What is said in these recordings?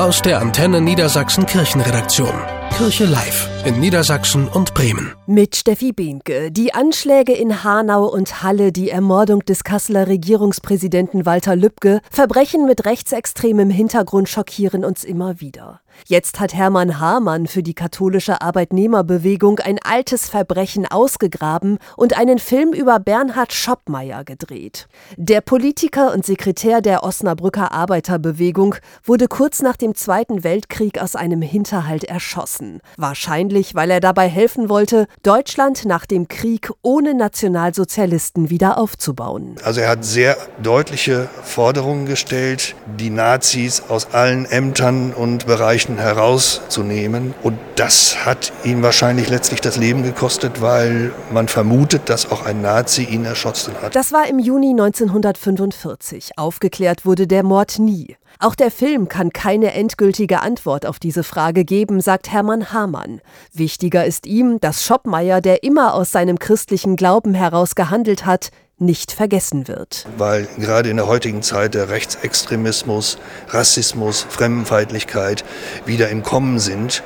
Aus der Antenne Niedersachsen Kirchenredaktion. Kirche Live in Niedersachsen und Bremen. Mit Steffi Behnke. Die Anschläge in Hanau und Halle, die Ermordung des Kasseler Regierungspräsidenten Walter Lübcke, Verbrechen mit rechtsextremem Hintergrund schockieren uns immer wieder. Jetzt hat Hermann Hamann für die katholische Arbeitnehmerbewegung ein altes Verbrechen ausgegraben und einen Film über Bernhard Schoppmeier gedreht. Der Politiker und Sekretär der Osnabrücker Arbeiterbewegung wurde kurz nach dem Zweiten Weltkrieg aus einem Hinterhalt erschossen. Wahrscheinlich, weil er dabei helfen wollte, Deutschland nach dem Krieg ohne Nationalsozialisten wieder aufzubauen. Also er hat sehr deutliche Forderungen gestellt, die Nazis aus allen Ämtern und Bereichen herauszunehmen. Und das hat ihn wahrscheinlich letztlich das Leben gekostet, weil man vermutet, dass auch ein Nazi ihn erschossen hat. Das war im Juni 1945. Aufgeklärt wurde der Mord nie. Auch der Film kann keine endgültige Antwort auf diese Frage geben, sagt Hermann Hamann. Wichtiger ist ihm, dass Schoppmeier, der immer aus seinem christlichen Glauben heraus gehandelt hat, nicht vergessen wird. Weil gerade in der heutigen Zeit der Rechtsextremismus, Rassismus, Fremdenfeindlichkeit wieder im Kommen sind.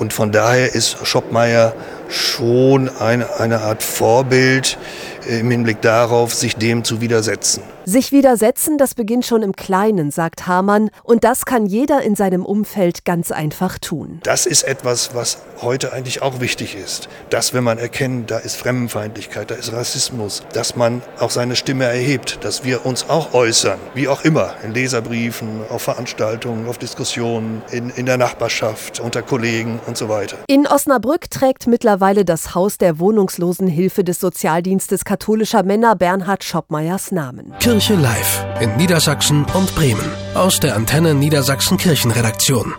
Und von daher ist Schoppmeier schon eine, eine Art Vorbild im Hinblick darauf, sich dem zu widersetzen. Sich widersetzen, das beginnt schon im Kleinen, sagt Hamann, und das kann jeder in seinem Umfeld ganz einfach tun. Das ist etwas, was heute eigentlich auch wichtig ist, dass wenn man erkennt, da ist Fremdenfeindlichkeit, da ist Rassismus, dass man auch seine Stimme erhebt, dass wir uns auch äußern, wie auch immer, in Leserbriefen, auf Veranstaltungen, auf Diskussionen, in, in der Nachbarschaft, unter Kollegen und so weiter. In Osnabrück trägt mittlerweile das Haus der Wohnungslosenhilfe des Sozialdienstes katholischer Männer Bernhard Schoppmeyers Namen. Kirche Live in Niedersachsen und Bremen aus der Antenne Niedersachsen Kirchenredaktion.